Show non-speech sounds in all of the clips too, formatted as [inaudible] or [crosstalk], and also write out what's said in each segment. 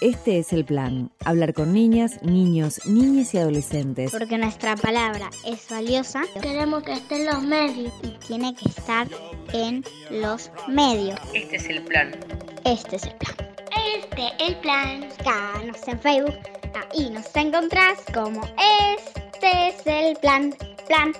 Este es el plan, hablar con niñas, niños, niñas y adolescentes. Porque nuestra palabra es valiosa. Queremos que esté en los medios. Y tiene que estar en los medios. Este es el plan. Este es el plan. Este es el plan. Búscanos en Facebook. Ahí nos encontrás como Este es el plan. Plan.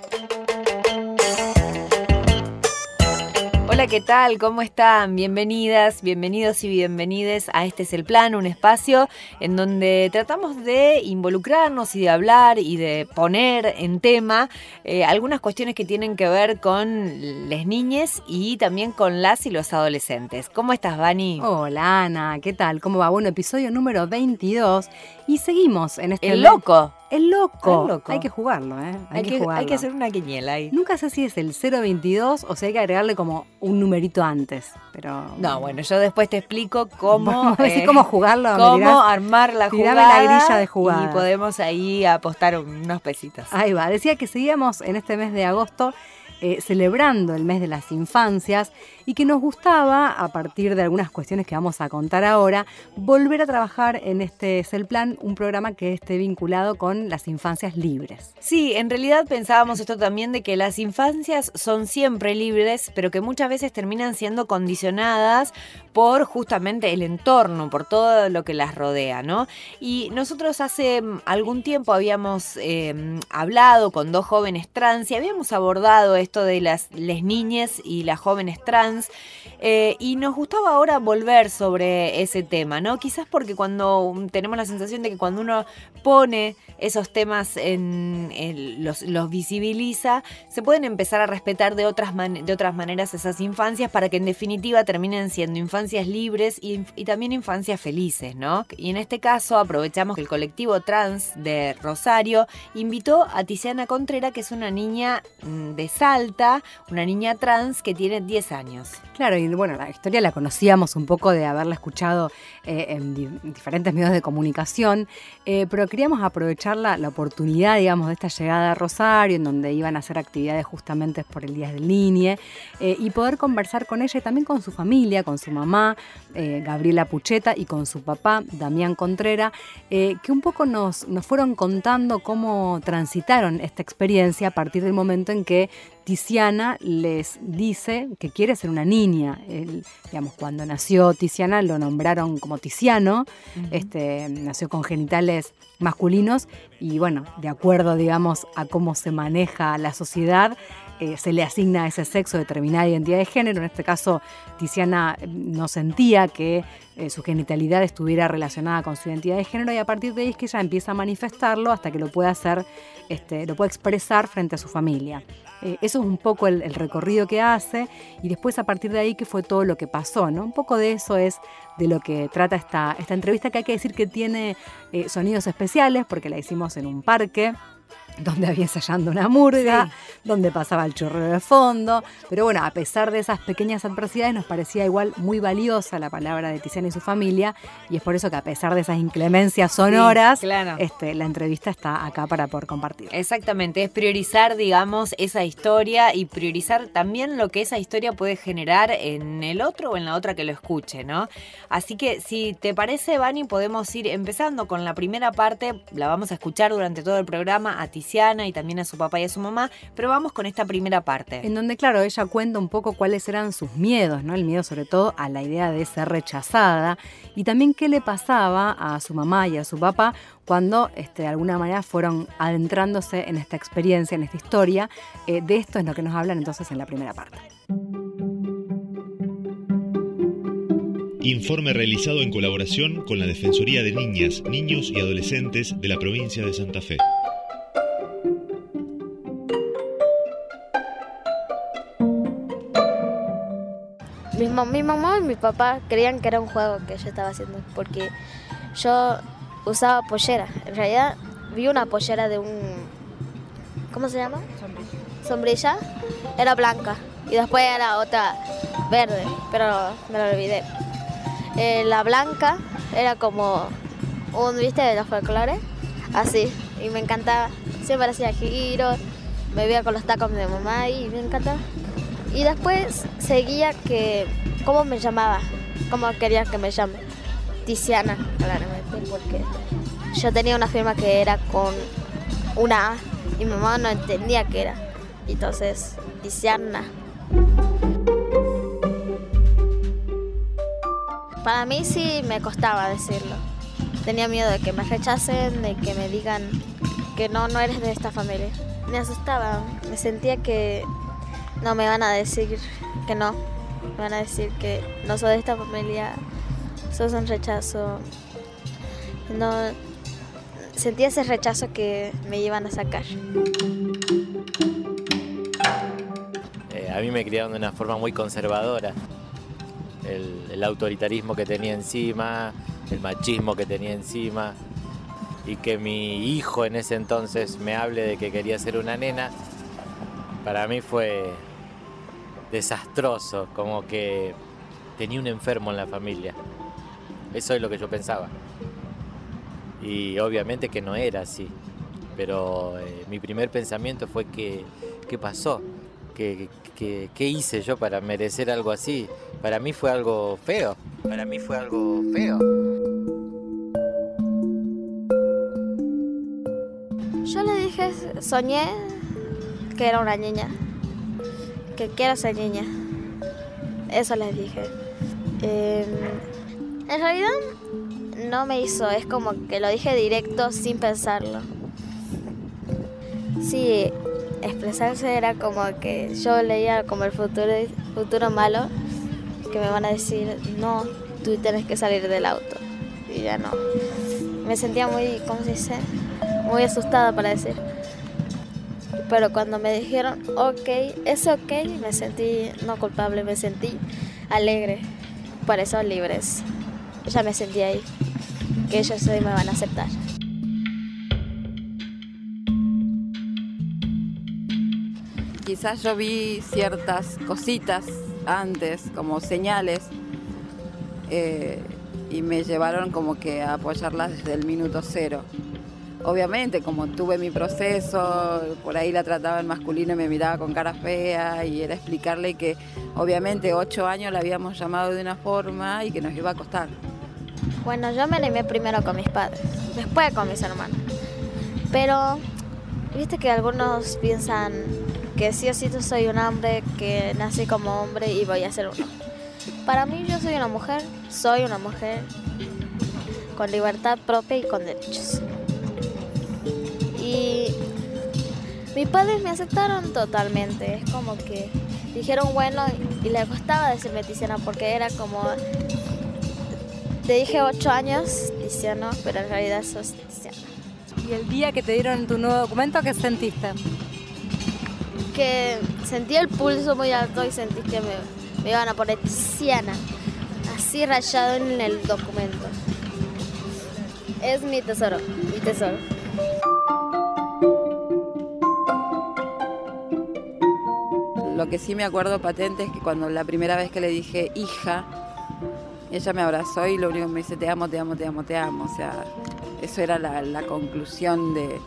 Hola, ¿qué tal? ¿Cómo están? Bienvenidas, bienvenidos y bienvenides a Este es el Plan, un espacio en donde tratamos de involucrarnos y de hablar y de poner en tema eh, algunas cuestiones que tienen que ver con las niñas y también con las y los adolescentes. ¿Cómo estás, Vani? Hola, Ana, ¿qué tal? ¿Cómo va? Bueno, episodio número 22 y seguimos en este... El loco. El loco. El loco. Hay que jugarlo, ¿eh? Hay, que, jugarlo. hay que hacer una quiniela ahí. Nunca sé si es el 022 o si hay que agregarle como un numerito antes, pero... No, bueno, yo después te explico cómo... Eh, cómo jugarlo. cómo armar la jugada. la grilla de jugadas. Y podemos ahí apostar unos pesitos. Ahí va, decía que seguíamos en este mes de agosto eh, celebrando el mes de las infancias y que nos gustaba, a partir de algunas cuestiones que vamos a contar ahora, volver a trabajar en este es el plan, un programa que esté vinculado con las infancias libres. Sí, en realidad pensábamos esto también de que las infancias son siempre libres, pero que muchas veces terminan siendo condicionadas por justamente el entorno, por todo lo que las rodea, ¿no? Y nosotros hace mm, algún tiempo habíamos eh, hablado con dos jóvenes trans y habíamos abordado esto de las, las niñas y las jóvenes trans eh, y nos gustaba ahora volver sobre ese tema, ¿no? Quizás porque cuando tenemos la sensación de que cuando uno pone esos temas en, los, visibiliza, se pueden empezar a respetar de otras, de otras maneras esas infancias para que en definitiva terminen siendo infancias libres y, y también infancias felices, ¿no? Y en este caso aprovechamos que el colectivo trans de Rosario invitó a Tiziana Contrera, que es una niña mm, de Salta, una niña trans que tiene 10 años. Claro, y bueno, la historia la conocíamos un poco de haberla escuchado eh, en di- diferentes medios de comunicación, eh, pero queríamos aprovechar la, la oportunidad, digamos, de esta llegada a Rosario, en donde iban a hacer actividades justamente por el Día del Niñe, eh, y poder conversar con ella y también con su familia, con su mamá, eh, Gabriela Pucheta, y con su papá, Damián Contrera, que un poco nos, nos fueron contando cómo transitaron esta experiencia a partir del momento en que Tiziana les dice que quiere ser una niña. Él, digamos, cuando nació Tiziana lo nombraron como Tiziano, este, nació con genitales masculinos y bueno, de acuerdo, digamos, a cómo se maneja la sociedad, eh, se le asigna ese sexo determinada identidad de género. En este caso, Tiziana eh, no sentía que eh, su genitalidad estuviera relacionada con su identidad de género y a partir de ahí es que ella empieza a manifestarlo hasta que lo puede hacer, este, lo puede expresar frente a su familia. Eh, eso es un poco el, recorrido que hace y después a partir de ahí que fue todo lo que pasó, ¿no? Un poco de eso es de lo que trata esta, esta entrevista que hay que decir que tiene eh, sonidos especiales porque la hicimos en un parque donde había ensayando una murga, donde pasaba el chorreo de fondo, pero bueno, a pesar de esas pequeñas adversidades nos parecía igual muy valiosa la palabra de Tiziana y su familia y es por eso que a pesar de esas inclemencias sonoras, claro. este, la entrevista está acá para poder compartir. Exactamente, es priorizar, digamos, esa historia y priorizar también lo que esa historia puede generar en el otro o en la otra que lo escuche, ¿no? Así que si te parece, Vani, podemos ir empezando con la primera parte, la vamos a escuchar durante todo el programa a Tiziana y también a su papá y a su mamá, pero vamos con esta primera parte. En donde, claro, ella cuenta un poco cuáles eran sus miedos, ¿no? El miedo sobre todo a la idea de ser rechazada y también qué le pasaba a su mamá y a su papá cuando este, de alguna manera fueron adentrándose en esta experiencia, en esta historia. Eh, de esto es lo que nos hablan entonces en la primera parte. Informe realizado en colaboración con la Defensoría de Niñas, Niños y Adolescentes de la provincia de Santa Fe. Mi, mi mamá y mi papá creían que era un juego que yo estaba haciendo porque yo usaba pollera. En realidad vi una pollera de un... ¿Cómo se llama? Sombrilla. Era blanca y después era otra verde, pero me lo olvidé. Eh, la blanca era como un, ¿viste? De los folclores. Así. Y me encantaba. Siempre hacía giros. Me veía con los tacos de mamá y me encantaba. Y después seguía que, ¿cómo me llamaba? como quería que me llame. Tiziana, claramente, porque yo tenía una firma que era con una A y mi mamá no entendía qué era. Entonces, Tiziana. Para mí sí me costaba decirlo. Tenía miedo de que me rechacen, de que me digan que no, no eres de esta familia. Me asustaba, me sentía que no me van a decir que no. Me van a decir que no soy de esta familia, sos un rechazo. No sentía ese rechazo que me iban a sacar. Eh, a mí me criaron de una forma muy conservadora. El, el autoritarismo que tenía encima, el machismo que tenía encima, y que mi hijo en ese entonces me hable de que quería ser una nena, para mí fue desastroso, como que tenía un enfermo en la familia. Eso es lo que yo pensaba. Y obviamente que no era así, pero eh, mi primer pensamiento fue que, ¿qué pasó? ¿Qué, qué, qué hice yo para merecer algo así? Para mí fue algo feo, para mí fue algo feo. Yo le dije, soñé que era una niña, que quiero ser niña. Eso les dije. Eh, en realidad no me hizo, es como que lo dije directo sin pensarlo. Sí, expresarse era como que yo leía como el futuro, futuro malo, que me van a decir, no, tú tienes que salir del auto. Y ya no. Me sentía muy, ¿cómo se dice? Muy asustada para decir. Pero cuando me dijeron, ok, es ok, me sentí no culpable, me sentí alegre. Por eso libres. Ya me sentí ahí. Que ellos hoy me van a aceptar. Quizás yo vi ciertas cositas antes, como señales, eh, y me llevaron como que a apoyarlas desde el minuto cero. Obviamente, como tuve mi proceso, por ahí la trataba en masculino y me miraba con cara fea, y era explicarle que obviamente ocho años la habíamos llamado de una forma y que nos iba a costar. Bueno, yo me animé primero con mis padres, después con mis hermanos. Pero, viste que algunos piensan que sí o sí yo soy un hombre, que nací como hombre y voy a ser uno. Para mí yo soy una mujer, soy una mujer con libertad propia y con derechos. Y mis padres me aceptaron totalmente, es como que dijeron bueno y le costaba decirme Tiziana porque era como, te dije ocho años Tiziano, pero en realidad sos Tiziana. Y el día que te dieron tu nuevo documento, ¿qué sentiste? que sentí el pulso muy alto y sentí que me, me iban a poner Tiziana, así rayado en el documento. Es mi tesoro, mi tesoro. Lo que sí me acuerdo patente es que cuando la primera vez que le dije hija, ella me abrazó y lo único que me dice te amo, te amo, te amo, te amo. O sea, eso era la, conclusión de,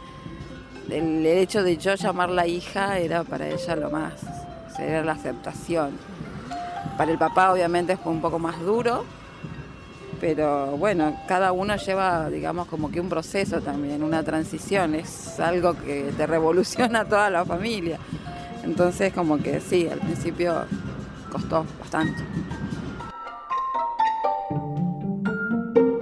del hecho de yo llamarla hija era para ella lo más, o sea, era la aceptación. Para el papá obviamente fue un poco más duro, pero bueno, cada uno lleva, digamos, como que un proceso también, una transición, es algo que te revoluciona a toda la familia. Entonces como que sí, al principio costó bastante.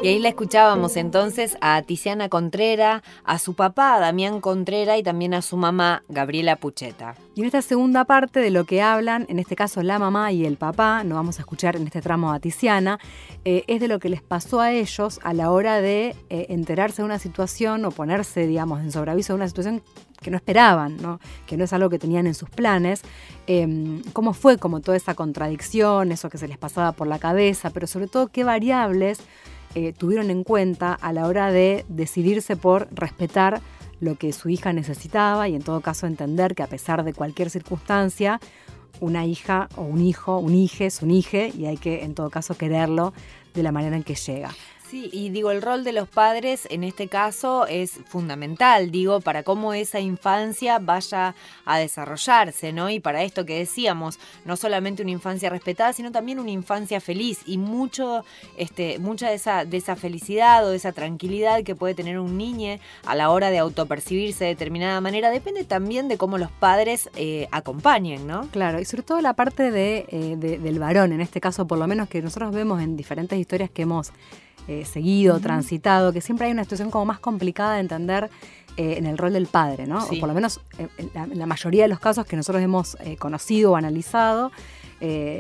Y ahí la escuchábamos entonces a Tiziana Contrera, a su papá Damián Contrera y también a su mamá Gabriela Pucheta. Y en esta segunda parte de lo que hablan, en este caso la mamá y el papá, no vamos a escuchar en este tramo a Tiziana, eh, es de lo que les pasó a ellos a la hora de eh, enterarse de una situación o ponerse, digamos, en sobreaviso de una situación que no esperaban, que no es algo que tenían en sus planes. Eh, ¿Cómo fue como toda esa contradicción, eso que se les pasaba por la cabeza, pero sobre todo qué variables eh, tuvieron en cuenta a la hora de decidirse por respetar lo que su hija necesitaba y en todo caso entender que a pesar de cualquier circunstancia, una hija o un hijo, un hije es un hije y hay que en todo caso quererlo de la manera en que llega. Sí, y digo, el rol de los padres en este caso es fundamental, digo, para cómo esa infancia vaya a desarrollarse, ¿no? Y para esto que decíamos, no solamente una infancia respetada, sino también una infancia feliz y mucho, este, mucha de esa, de esa felicidad o de esa tranquilidad que puede tener un niño a la hora de autopercibirse de determinada manera, depende también de cómo los padres eh, acompañen, ¿no? Claro, y sobre todo la parte eh, de- del varón, en este caso por lo menos que nosotros vemos en diferentes historias que hemos eh, seguido, transitado, que siempre hay una situación como más complicada de entender eh, en el rol del padre, ¿no? Sí. O por lo menos eh, en la, mayoría de los casos que nosotros hemos eh, conocido o analizado,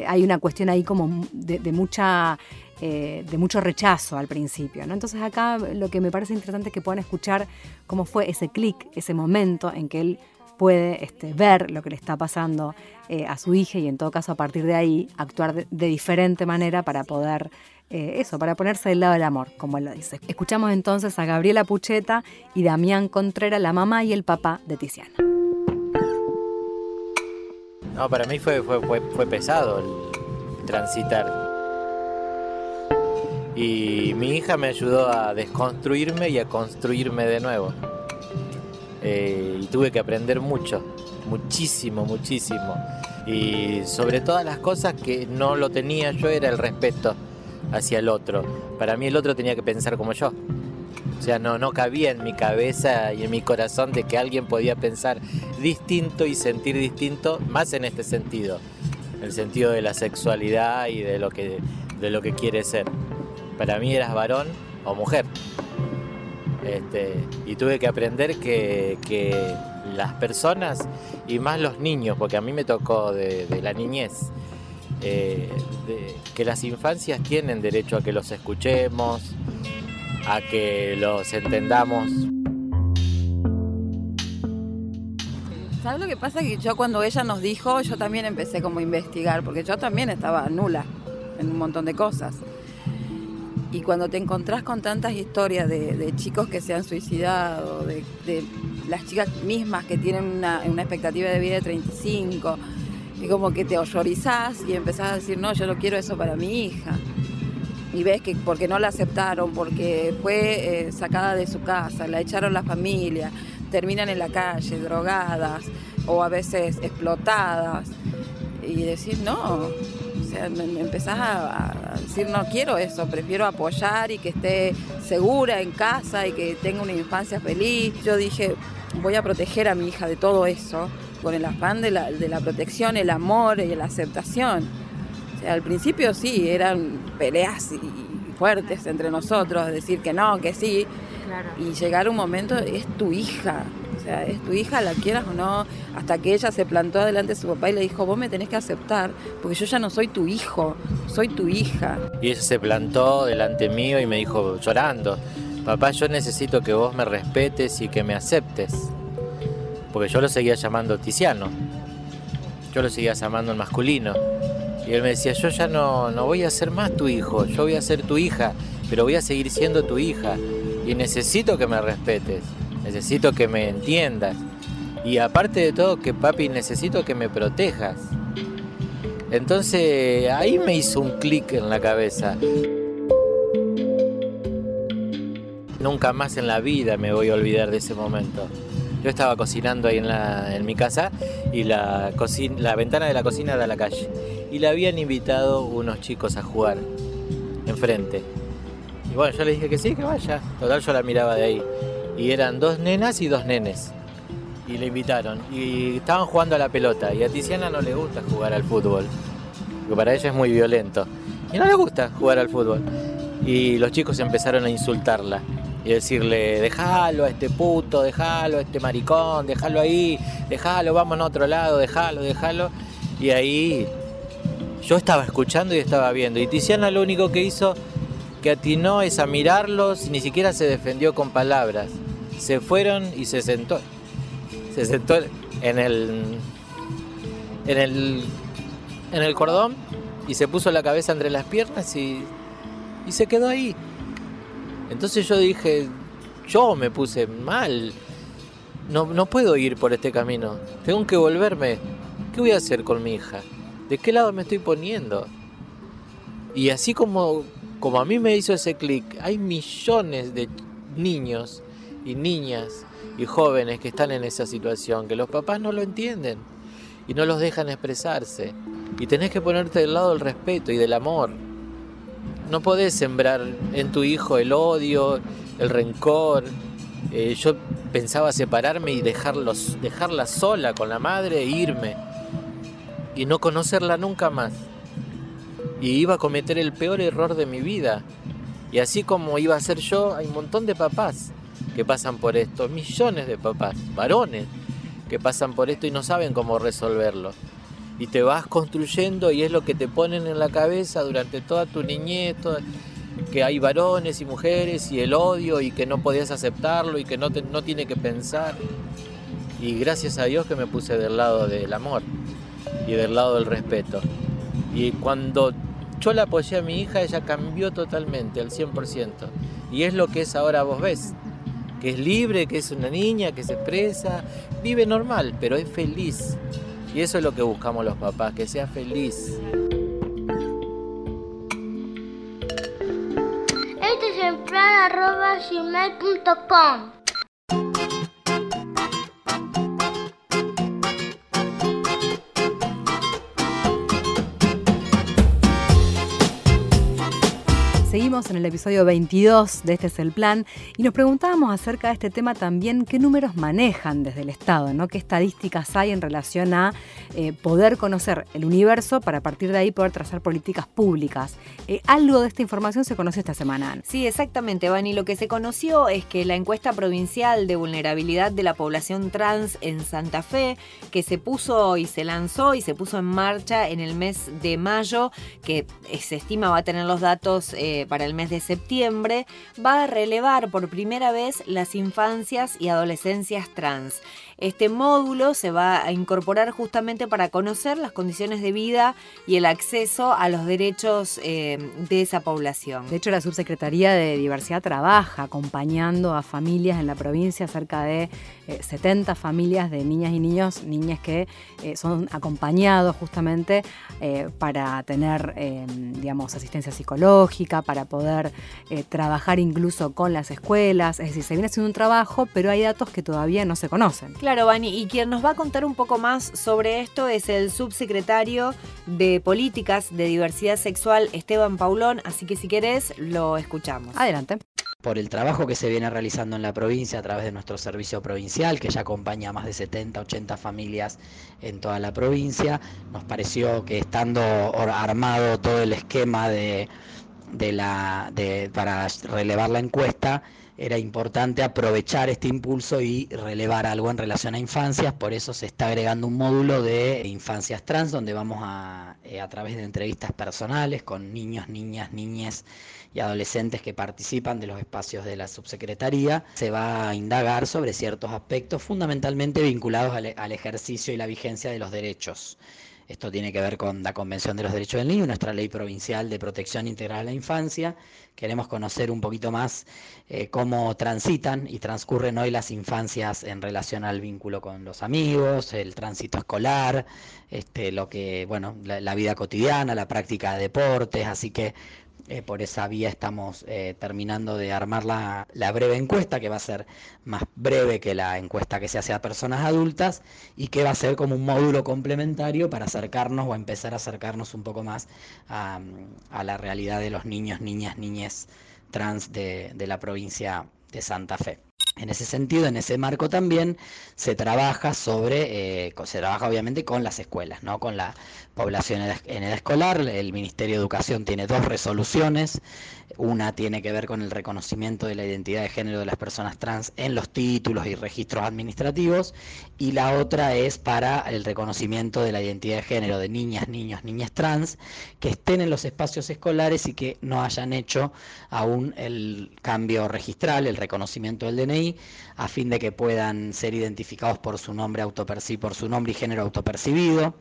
hay una cuestión ahí como de, de mucha... eh, de mucho rechazo al principio. ¿no? Entonces acá lo que me parece interesante es que puedan escuchar cómo fue ese clic, ese momento en que él puede este, ver lo que le está pasando eh, a su hija y en todo caso a partir de ahí actuar de, de diferente manera para poder, eh, eso, para ponerse del lado del amor, como él lo dice. Escuchamos entonces a Gabriela Pucheta y Damián Contreras, la mamá y el papá de Tiziana. No, para mí fue, fue, fue, pesado el transitar. Y mi hija me ayudó a desconstruirme y a construirme de nuevo. Eh, y tuve que aprender mucho, muchísimo, muchísimo. Y sobre todas las cosas que no lo tenía yo era el respeto hacia el otro. Para mí el otro tenía que pensar como yo. O sea, no, no cabía en mi cabeza y en mi corazón de que alguien podía pensar distinto y sentir distinto, más en este sentido, el sentido de la sexualidad y de lo que, de lo que quiere ser. Para mí eras varón o mujer. Este, y tuve que aprender que, que las personas, y más los niños, porque a mí me tocó de, de la niñez, eh, que las infancias tienen derecho a que los escuchemos, a que los entendamos. ¿Sabes lo que pasa? Que yo cuando ella nos dijo, yo también empecé como a investigar, porque yo también estaba nula en un montón de cosas. Y cuando te encontrás con tantas historias de, chicos que se han suicidado, de, las chicas mismas que tienen una expectativa de vida de 35, y como que te horrorizás y empezás a decir, no, yo no quiero eso para mi hija. Y ves que porque no la aceptaron, porque fue eh, sacada de su casa, la echaron la familia, terminan en la calle, drogadas o a veces explotadas. Y decir, no, o sea, empezás a, a decir, no quiero eso, prefiero apoyar y que esté segura en casa y que tenga una infancia feliz. Yo dije, voy a proteger a mi hija de todo eso, con el afán de la, de la protección, el amor y la aceptación. O sea, al principio sí, eran peleas y- y fuertes entre nosotros, decir que no, que sí, y llegar un momento, es tu hija, o sea, es tu hija, la quieras o no, hasta que ella se plantó adelante de su papá y le dijo, vos me tenés que aceptar, porque yo ya no soy tu hijo, soy tu hija. Y ella se plantó delante mío y me dijo llorando, papá, yo necesito que vos me respetes y que me aceptes. Porque yo lo seguía llamando Tiziano. Yo lo seguía llamando en masculino. Y él me decía, yo ya no, no voy a ser más tu hijo, yo voy a ser tu hija, pero voy a seguir siendo tu hija. Y necesito que me respetes, necesito que me entiendas. Y aparte de todo, que papi, necesito que me protejas. Entonces ahí me hizo un clic en la cabeza. Nunca más en la vida me voy a olvidar de ese momento. Yo estaba cocinando ahí en, la- en mi casa y la, cocina, la ventana de la cocina da a la calle. Y le habían invitado unos chicos a jugar enfrente. Y bueno, yo le dije que sí, que vaya. Total, yo la miraba de ahí. Y eran dos nenas y dos nenes. Y le invitaron. Y estaban jugando a la pelota. Y a Tiziana no le gusta jugar al fútbol. Porque para ella es muy violento. Y no le gusta jugar al fútbol. Y los chicos empezaron a insultarla. Y decirle, déjalo a este puto, déjalo a este maricón, déjalo ahí, déjalo, vamos a otro lado, déjalo, déjalo. Y ahí yo estaba escuchando y estaba viendo. Y Tiziana lo único que hizo que atinó es a mirarlos, ni siquiera se defendió con palabras. Se fueron y se sentó. Se sentó en el. en el. en el cordón y se puso la cabeza entre las piernas y. y se quedó ahí. Entonces yo dije, yo me puse mal. No, no puedo ir por este camino. Tengo que volverme. ¿Qué voy a hacer con mi hija? ¿De qué lado me estoy poniendo? Y así como, como a mí me hizo ese clic, hay millones de niños y niñas y jóvenes que están en esa situación, que los papás no lo entienden y no los dejan expresarse. Y tenés que ponerte del lado del respeto y del amor. No podés sembrar en tu hijo el odio, el rencor. Eh, yo pensaba separarme y dejarlos, dejarla sola con la madre e irme. Y no conocerla nunca más. Y iba a cometer el peor error de mi vida. Y así como iba a ser yo, hay un montón de papás que pasan por esto, millones de papás, varones, que pasan por esto y no saben cómo resolverlo. Y te vas construyendo y es lo que te ponen en la cabeza durante toda tu niñez, que hay varones y mujeres y el odio y que no podías aceptarlo y que no, no tiene que pensar. Y gracias a Dios que me puse del lado del amor y del lado del respeto. Y cuando yo la apoyé a mi hija, ella cambió totalmente, al 100%. Y es lo que es ahora vos ves que es libre, que es una niña, que se expresa, vive normal, pero es feliz. Y eso es lo que buscamos los papás, que sea feliz. Este. En el episodio 22 de Este es el Plan y nos preguntábamos acerca de este tema también qué números manejan desde el Estado, ¿no? qué estadísticas hay en relación a eh, poder conocer el universo para a partir de ahí poder trazar políticas públicas. Eh, algo de esta información se conoció esta semana. Sí, exactamente, Vani. Lo que se conoció es que la encuesta provincial de vulnerabilidad de la población trans en Santa Fe, que se puso y se lanzó y se puso en marcha en el mes de mayo, que se estima va a tener los datos eh, para el mes de septiembre, va a relevar por primera vez las infancias y adolescencias trans. Este módulo se va a incorporar justamente para conocer las condiciones de vida y el acceso a los derechos eh, de esa población. De hecho, la Subsecretaría de Diversidad trabaja acompañando a familias en la provincia, cerca de 70 eh, familias de niñas y niños, niñas que eh, son acompañados justamente para tener, digamos, asistencia psicológica, para poder trabajar incluso con las escuelas. Es decir, se viene haciendo un trabajo, pero hay datos que todavía no se conocen. Claro, Vani, y quien nos va a contar un poco más sobre esto es el subsecretario de Políticas de Diversidad Sexual, Esteban Paulón, así que si querés, lo escuchamos. Adelante por el trabajo que se viene realizando en la provincia a través de nuestro servicio provincial, que ya acompaña a más de 70, 80 familias en toda la provincia. Nos pareció que estando armado todo el esquema de, la, para relevar la encuesta, era importante aprovechar este impulso y relevar algo en relación a infancias, por eso se está agregando un módulo de infancias trans donde vamos a, eh, a través de entrevistas personales con niños, niñas, niñas y adolescentes que participan de los espacios de la subsecretaría, se va a indagar sobre ciertos aspectos fundamentalmente vinculados al ejercicio y la vigencia de los derechos esto tiene que ver con la Convención de los Derechos del Niño, nuestra ley provincial de protección integral a la infancia. Queremos conocer un poquito más eh, cómo transitan y transcurren hoy las infancias en relación al vínculo con los amigos, el tránsito escolar, este, lo que, bueno, la vida cotidiana, la práctica de deportes. Así que eh, por esa vía estamos eh, terminando de armar la, breve encuesta, que va a ser más breve que la encuesta que se hace a personas adultas y que va a ser como un módulo complementario para acercarnos o empezar a acercarnos un poco más a, la realidad de los niños, niñas, niñes trans de, de la provincia de Santa Fe. En ese sentido, en ese marco también se trabaja sobre, eh, se trabaja obviamente con las escuelas, ¿no? con la población en edad escolar. El Ministerio de Educación tiene dos resoluciones. Una tiene que ver con el reconocimiento de la identidad de género de las personas trans en los títulos y registros administrativos y la otra es para el reconocimiento de la identidad de género de niñas, niños, niñas trans que estén en los espacios escolares y que no hayan hecho aún el cambio registral, el reconocimiento del DNI a fin de que puedan ser identificados por su nombre autopercibido, por su nombre y género autopercibido,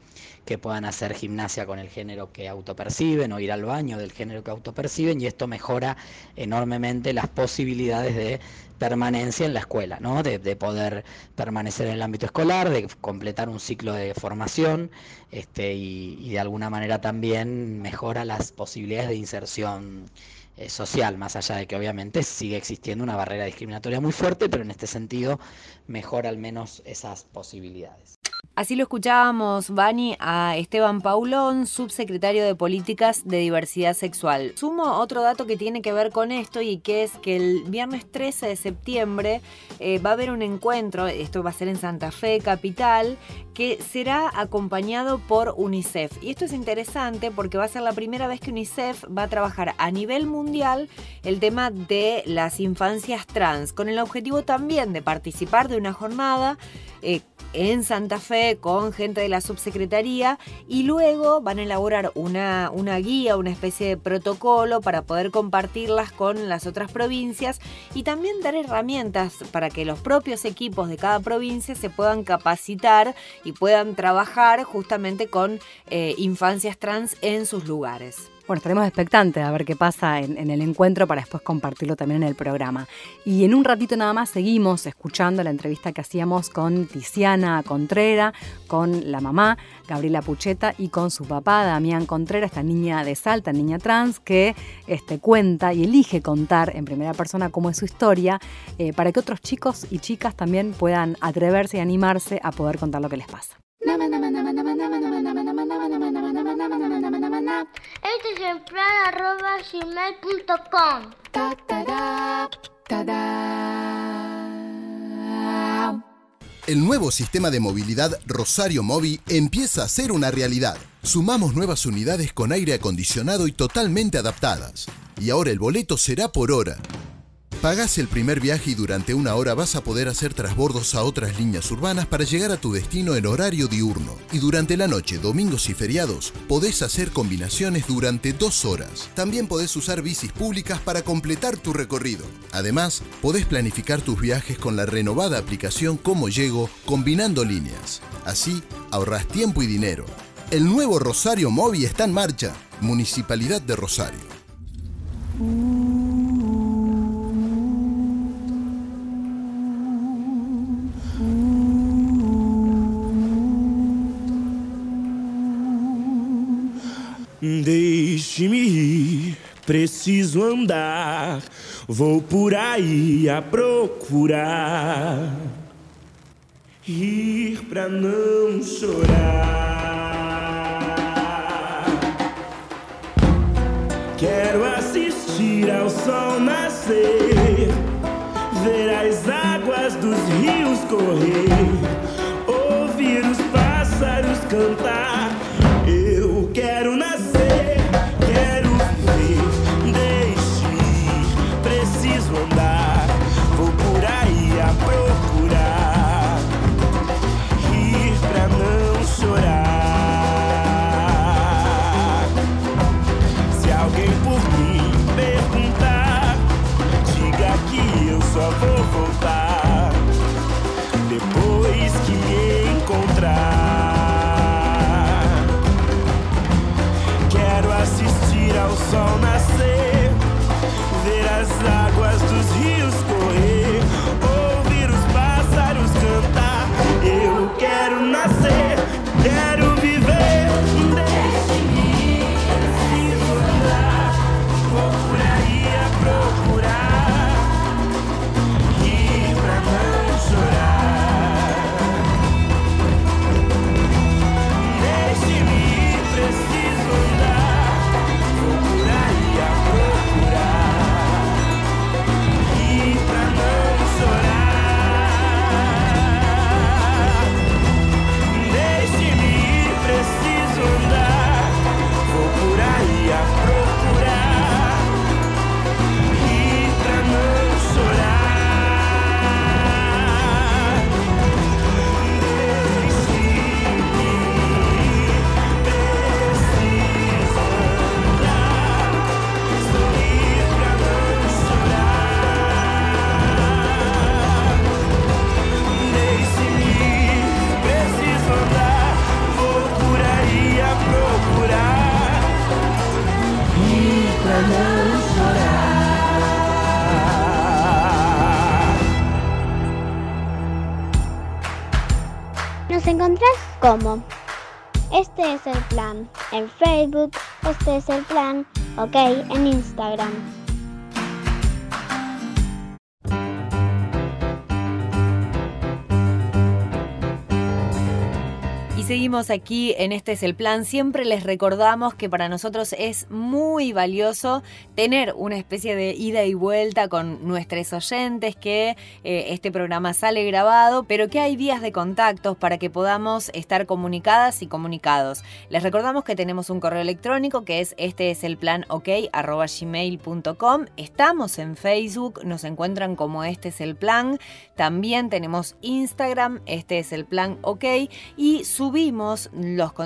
que puedan hacer gimnasia con el género que autoperciben o ir al baño del género que autoperciben y esto mejora enormemente las posibilidades de permanencia en la escuela, ¿no? de, poder permanecer en el ámbito escolar, de completar un ciclo de formación este, y, de alguna manera también mejora las posibilidades de inserción eh, social, más allá de que obviamente sigue existiendo una barrera discriminatoria muy fuerte, pero en este sentido mejora al menos esas posibilidades. Así lo escuchábamos, Vani, a Esteban Paulón, subsecretario de Políticas de Diversidad Sexual. Sumo otro dato que tiene que ver con esto y que es que el viernes 13 de septiembre eh, va a haber un encuentro, esto va a ser en Santa Fe, capital, que será acompañado por UNICEF. Y esto es interesante porque va a ser la primera vez que UNICEF va a trabajar a nivel mundial el tema de las infancias trans, con el objetivo también de participar de una jornada eh, en Santa Fe con gente de la subsecretaría y luego van a elaborar una, una guía, una especie de protocolo para poder compartirlas con las otras provincias y también dar herramientas para que los propios equipos de cada provincia se puedan capacitar y puedan trabajar justamente con eh, infancias trans en sus lugares. Bueno, estaremos expectantes a ver qué pasa en, el encuentro para después compartirlo también en el programa. Y en un ratito nada más seguimos escuchando la entrevista que hacíamos con Tiziana Contrera, con la mamá Gabriela Pucheta y con su papá Damián Contrera, esta niña de Salta, niña trans, que este, cuenta y elige contar en primera persona cómo es su historia eh, para que otros chicos y chicas también puedan atreverse y animarse a poder contar lo que les pasa. Este es el plan arroba gmail.com. El nuevo sistema de movilidad Rosario Móvil empieza a ser una realidad. Sumamos nuevas unidades con aire acondicionado y totalmente adaptadas. Y ahora el boleto será por hora. Pagas el primer viaje y durante una hora vas a poder hacer trasbordos a otras líneas urbanas para llegar a tu destino en horario diurno. Y durante la noche, domingos y feriados, podés hacer combinaciones durante dos horas. También podés usar bicis públicas para completar tu recorrido. Además, podés planificar tus viajes con la renovada aplicación Como Llego, combinando líneas. Así, ahorras tiempo y dinero. El nuevo Rosario Móvil está en marcha. Municipalidad de Rosario. Deixe-me ir, preciso andar, vou por aí a procurar. Ir pra não chorar. Quero assistir ao sol nascer, ver as águas dos rios correr, ouvir os pássaros cantar. Só vou como Este es el plan en Facebook, este es el plan, ok, en Instagram. Seguimos aquí en Este es el Plan. Siempre les recordamos que para nosotros es muy valioso tener una especie de ida y vuelta con nuestros oyentes, que eh, este programa sale grabado, pero que hay vías de contactos para que podamos estar comunicadas y comunicados. Les recordamos que tenemos un correo electrónico que es este es el plan ok gmail.com. Estamos en Facebook, nos encuentran como este es el plan. También tenemos Instagram, este es el plan ok. Y subimos los,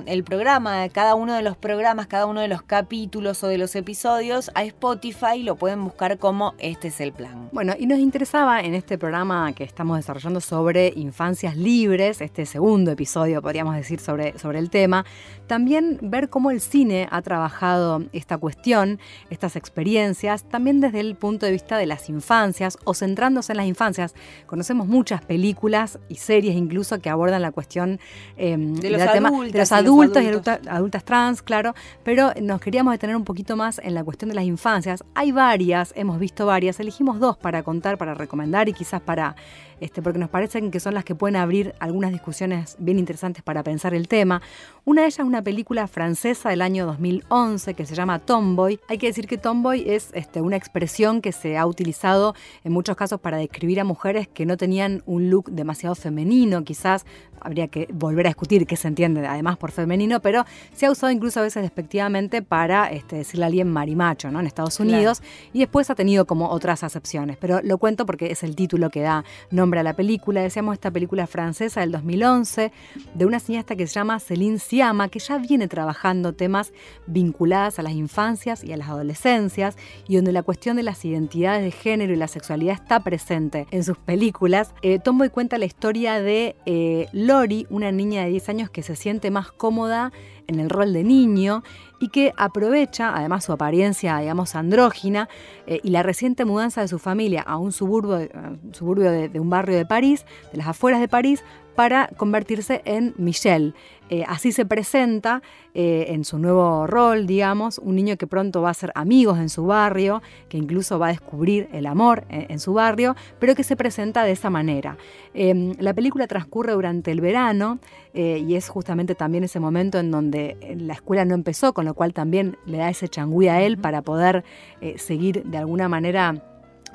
el programa, cada uno de los programas, cada uno de los capítulos o de los episodios a Spotify. Lo pueden buscar como este es el plan. Bueno, y nos interesaba en este programa que estamos desarrollando sobre infancias libres, este segundo episodio podríamos decir sobre, sobre el tema, también ver cómo el cine ha trabajado esta cuestión, estas experiencias, también desde el punto de vista de las infancias o centrándose en las infancias. Conocemos muchas películas y series incluso que abordan la cuestión em, los, tema- adultos de los y los adultos y adultos. adulta- adultas trans, claro, pero nos queríamos detener un poquito más en la cuestión de las infancias. Hay varias, hemos visto varias, elegimos dos para contar, para recomendar y quizás para, este, porque nos parecen que son las que pueden abrir algunas discusiones bien interesantes para pensar el tema. Una de ellas es una película francesa del año 2011 que se llama Tomboy. Hay que decir que Tomboy es este, una expresión que se ha utilizado en muchos casos para describir a mujeres que no tenían un look demasiado femenino, quizás habría que volver a discutir qué se entiende además por femenino, pero se ha usado incluso a veces despectivamente para este, decirle a alguien marimacho ¿no? en Estados Unidos y después ha tenido como otras acepciones. Pero lo cuento porque es el título que da nombre a la película. Decíamos esta película francesa del 2011 de una cineasta que se llama Céline Sciamma, que ya viene trabajando temas vinculados a las infancias y a las adolescencias y donde la cuestión de las identidades de género y la sexualidad está presente en sus películas. Eh, Tomboy cuenta la historia de eh, Lori, una niña de 10 años que se siente más cómoda en el rol de niño y que aprovecha, además su apariencia, digamos, andrógina eh, y la reciente mudanza de su familia a un suburbio, eh, suburbio de, de un barrio de París, de las afueras de París, para convertirse en Michelle. Eh, así se presenta eh, en su nuevo rol, digamos, un niño que pronto va a ser amigos en su barrio, que incluso va a descubrir el amor en, en su barrio, pero que se presenta de esa manera. Eh, la película transcurre durante el verano eh, y es justamente también ese momento en donde eh, la escuela no empezó, con lo cual también le da ese changüí a él para poder eh, seguir de alguna manera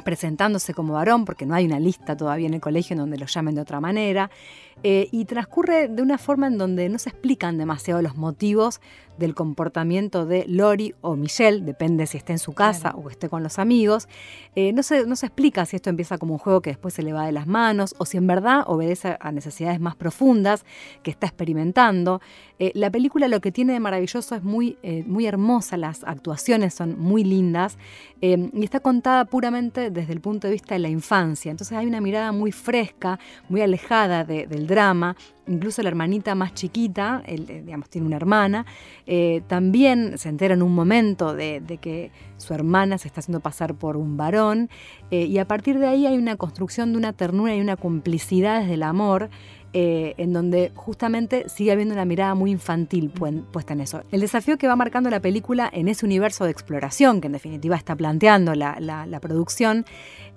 presentándose como varón, porque no hay una lista todavía en el colegio en donde lo llamen de otra manera, eh, y transcurre de una forma en donde no se explican demasiado los motivos del comportamiento de Lori o Michelle, depende si esté en su casa o esté con los amigos. Eh, no, se, no se explica si esto empieza como un juego que después se le va de las manos o si en verdad obedece a necesidades más profundas que está experimentando. Eh, la película lo que tiene de maravilloso es muy, eh, muy hermosa, las actuaciones son muy lindas eh, y está contada puramente desde el punto de vista de la infancia. Entonces hay una mirada muy fresca, muy alejada de- del drama. Incluso la hermanita más chiquita, eh, digamos, tiene una hermana, eh, también se entera en un momento de, de que su hermana se está haciendo pasar por un varón eh, y a partir de ahí hay una construcción de una ternura y una complicidad desde el amor eh, en donde justamente sigue habiendo una mirada muy infantil puesta en eso. El desafío que va marcando la película en ese universo de exploración que en definitiva está planteando la, la- la producción,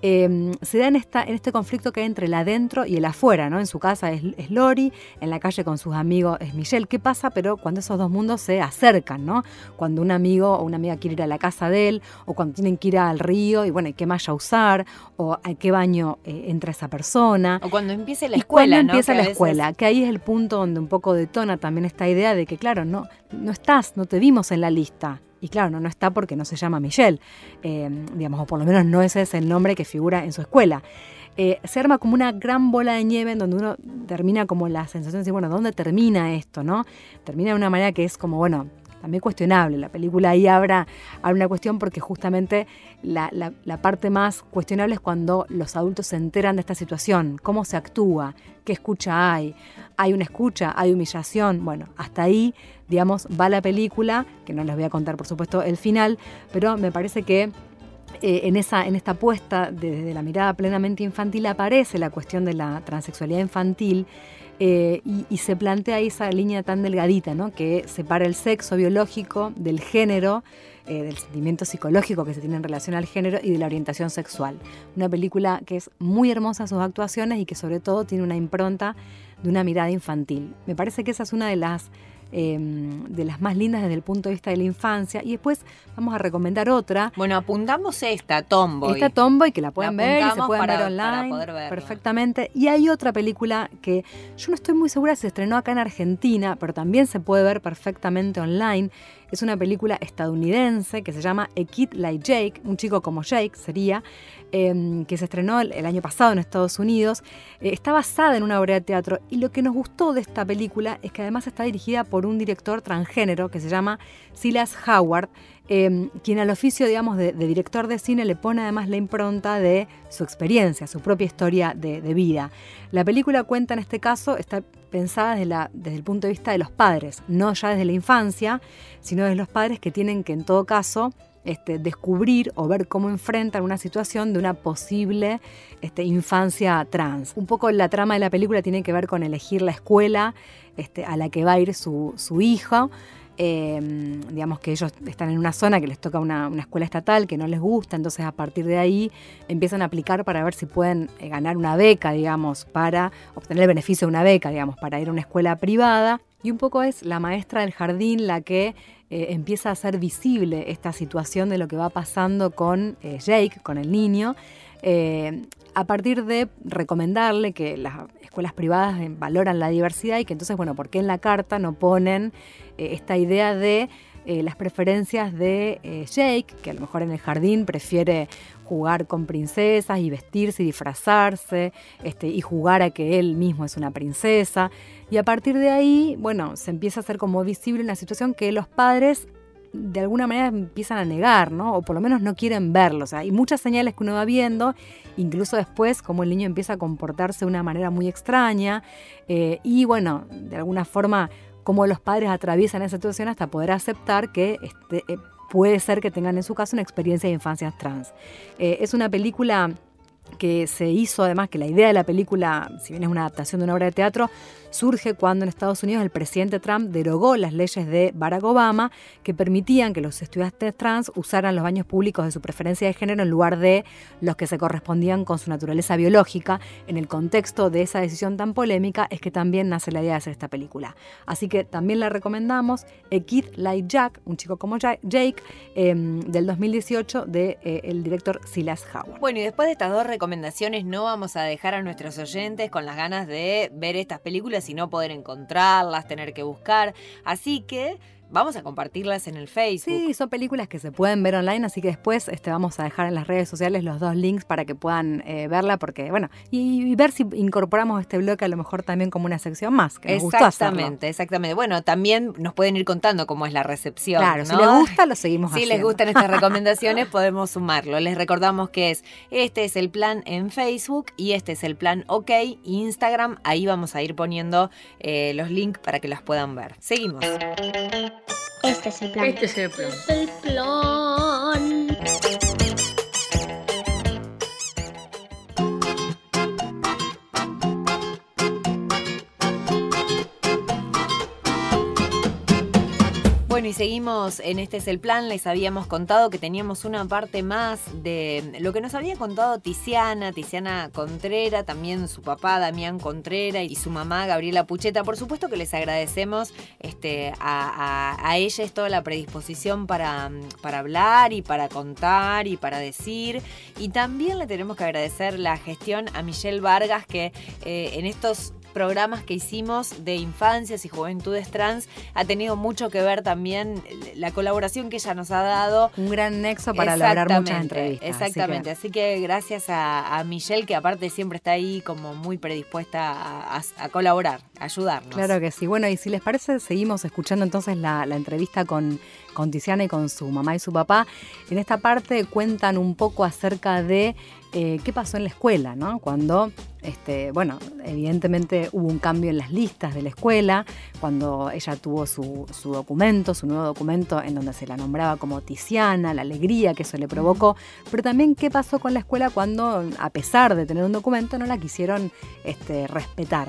eh, se da en, esta, en este conflicto que hay entre el adentro y el afuera, ¿no? En su casa es, es Lori, en la calle con sus amigos es Michelle. ¿Qué pasa? Pero cuando esos dos mundos se acercan, ¿no? Cuando un amigo o una amiga quiere ir a la casa de él, o cuando tienen que ir al río y bueno, ¿y qué malla usar? O a qué baño eh, entra esa persona. O cuando empiece la Y escuela, cuando ¿no? empieza Que a la escuela, que ahí es el punto donde un poco detona también esta idea de que, claro, no, no estás, no te vimos en la lista. Y claro, no, no está porque no se llama Michelle, eh, digamos, o por lo menos no ese es el nombre que figura en su escuela. Eh, se arma como una gran bola de nieve en donde uno termina como la sensación de decir, bueno, ¿dónde termina esto? no Termina de una manera que es como, bueno, también cuestionable. La película ahí abra, abre una cuestión porque justamente la, la- la parte más cuestionable es cuando los adultos se enteran de esta situación, cómo se actúa, qué escucha hay, hay una escucha, hay humillación. Bueno, hasta ahí, digamos, va la película, que no les voy a contar por supuesto el final, pero me parece que eh, en, esa, en esta apuesta desde la mirada plenamente infantil aparece la cuestión de la transexualidad infantil eh, y, y se plantea ahí esa línea tan delgadita, ¿no? que separa el sexo biológico del género, eh, del sentimiento psicológico que se tiene en relación al género y de la orientación sexual. Una película que es muy hermosa en sus actuaciones y que sobre todo tiene una impronta de una mirada infantil. Me parece que esa es una de las em, de las más lindas desde el punto de vista de la infancia. Y después vamos a recomendar otra. Bueno, apuntamos esta, Tomboy. Esta Tomboy que la pueden ver y se pueden para- ver online poder verla. perfectamente. Y hay otra película que yo no estoy muy segura si se estrenó acá en Argentina, pero también se puede ver perfectamente online. Es una película estadounidense que se llama A Kid Like Jake, un chico como Jake sería, em, que se estrenó el, año pasado en Estados Unidos. Eh, está basada en una obra de teatro y lo que nos gustó de esta película es que además está dirigida por un director transgénero que se llama Silas Howard, eh, quien al oficio, digamos, de, de director de cine le pone además la impronta de su experiencia, su propia historia de, de vida. La película cuenta en este caso, está pensada desde, desde el punto de vista de los padres, no ya desde la infancia, sino de los padres que tienen que en todo caso este, descubrir o ver cómo enfrentan una situación de una posible este, infancia trans. Un poco la trama de la película tiene que ver con elegir la escuela este, a la que va a ir su, su hijo. Eh, digamos que ellos están en una zona que les toca una, una escuela estatal que no les gusta, entonces a partir de ahí empiezan a aplicar para ver si pueden eh, ganar una beca, digamos, para obtener el beneficio de una beca, digamos, para ir a una escuela privada. Y un poco es la maestra del jardín la que eh, empieza a hacer visible esta situación de lo que va pasando con eh, Jake, con el niño, a partir de recomendarle que las escuelas privadas valoran la diversidad y que entonces, bueno, ¿por qué en la carta no ponen eh, esta idea de eh, las preferencias de eh, Jake, que a lo mejor en el jardín prefiere jugar con princesas y vestirse y disfrazarse este, y jugar a que él mismo es una princesa. Y a partir de ahí, bueno, se empieza a hacer como visible una situación que los padres de alguna manera empiezan a negar, ¿no? O por lo menos no quieren verlo. O sea, hay muchas señales que uno va viendo, incluso después, como el niño empieza a comportarse de una manera muy extraña. eh, y bueno, de alguna forma, como los padres atraviesan esa situación hasta poder aceptar que este, eh, puede ser que tengan en su caso una experiencia de infancias trans. Eh, es una película que se hizo además que la idea de la película, si bien es una adaptación de una obra de teatro, surge cuando en Estados Unidos el presidente Trump derogó las leyes de Barack Obama que permitían que los estudiantes trans usaran los baños públicos de su preferencia de género en lugar de los que se correspondían con su naturaleza biológica. En el contexto de esa decisión tan polémica es que también nace la idea de hacer esta película. Así que también la recomendamos, A Like Jack, un chico como Ja- Jake, eh, del 2018 del de, eh, director Silas Howard. Bueno, y después de estas dos recomendaciones, no vamos a dejar a nuestros oyentes con las ganas de ver estas películas y no poder encontrarlas, tener que buscar. Así que vamos a compartirlas en el Facebook. Sí, son películas que se pueden ver online, así que después este, vamos a dejar en las redes sociales los dos links para que puedan eh, verla, porque, bueno, y, y ver si incorporamos este bloque a lo mejor también como una sección más, que nos gustó hacerlo. Exactamente, exactamente. Bueno, también nos pueden ir contando cómo es la recepción. Claro, ¿no? si les gusta, lo seguimos Si les haciendo. gustan estas [laughs] recomendaciones, podemos sumarlo. Les recordamos que es este es el plan en Facebook y este es el plan OK Instagram. Ahí vamos a ir poniendo eh, los links para que las puedan ver. Seguimos. Este es el plan. Este es el plan. el plan. Y seguimos en Este es el plan. Les habíamos contado que teníamos una parte más de lo que nos había contado Tiziana, Tiziana Contrera, también su papá Damián Contrera y su mamá Gabriela Pucheta. Por supuesto que les agradecemos este, a ellas toda la predisposición para, para hablar y para contar y para decir. Y también le tenemos que agradecer la gestión a Michelle Vargas que eh, en estos programas que hicimos de infancias y juventudes trans ha tenido mucho que ver también la colaboración que ella nos ha dado. Un gran nexo para lograr muchas entrevistas. Exactamente, así que, así que gracias a, a, Michelle, que aparte siempre está ahí como muy predispuesta a, a, a, colaborar, a ayudarnos. Claro que sí. Bueno, y si les parece, seguimos escuchando entonces la, la entrevista con, con Tiziana y con su mamá y su papá. En esta parte cuentan un poco acerca de eh, qué pasó en la escuela, ¿no? Cuando, este, bueno, evidentemente hubo un cambio en las listas de la escuela, cuando ella tuvo su, su, documento, su nuevo documento en donde se la nombraba como Tiziana, la alegría que eso le provocó, pero también qué pasó con la escuela cuando, a pesar de tener un documento, no la quisieron este, respetar.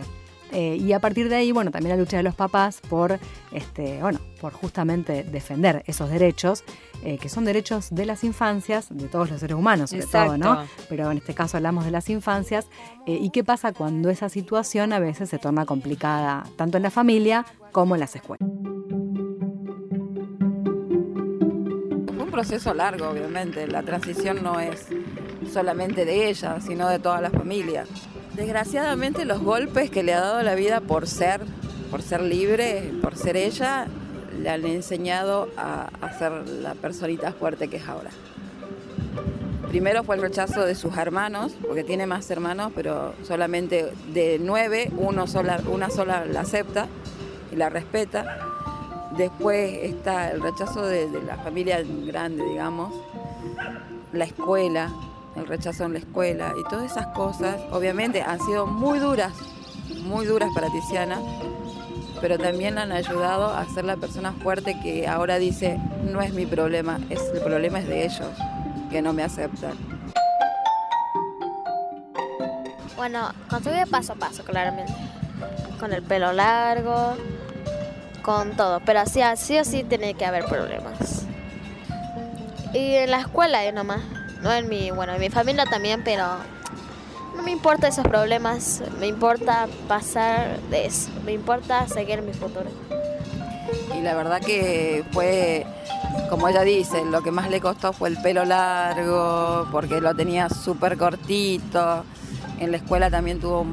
Eh, y a partir de ahí, bueno, también la lucha de los papás por, este, bueno, por justamente defender esos derechos, eh, que son derechos de las infancias, de todos los seres humanos, sobre todo, ¿no? Pero en este caso hablamos de las infancias. eh, ¿Y qué pasa cuando esa situación a veces se torna complicada, tanto en la familia como en las escuelas? Fue un proceso largo, obviamente. La transición no es solamente de ella, sino de toda la familia. Desgraciadamente los golpes que le ha dado la vida por ser, por ser libre, por ser ella, le han enseñado a, ser la personita fuerte que es ahora. Primero fue el rechazo de sus hermanos, porque tiene más hermanos, pero solamente de nueve, sola, una sola la acepta y la respeta. Después está el rechazo de la familia grande, digamos, la escuela, el rechazo en la escuela y todas esas cosas, obviamente han sido muy duras, muy duras para Tiziana, pero también han ayudado a ser la persona fuerte que ahora dice, no es mi problema, es, el problema es de ellos, que no me aceptan. Bueno, construye paso a paso, claramente. Con el pelo largo, con todo. Pero así, así o sí tiene que haber problemas. Y en la escuela yo nomás. No en mi, bueno, en mi familia también, pero no me importa esos problemas. Me importa pasar de eso. Me importa seguir mi futuro. Y la verdad que fue, como ella dice, lo que más le costó fue el pelo largo, porque lo tenía súper cortito. En la escuela también tuvo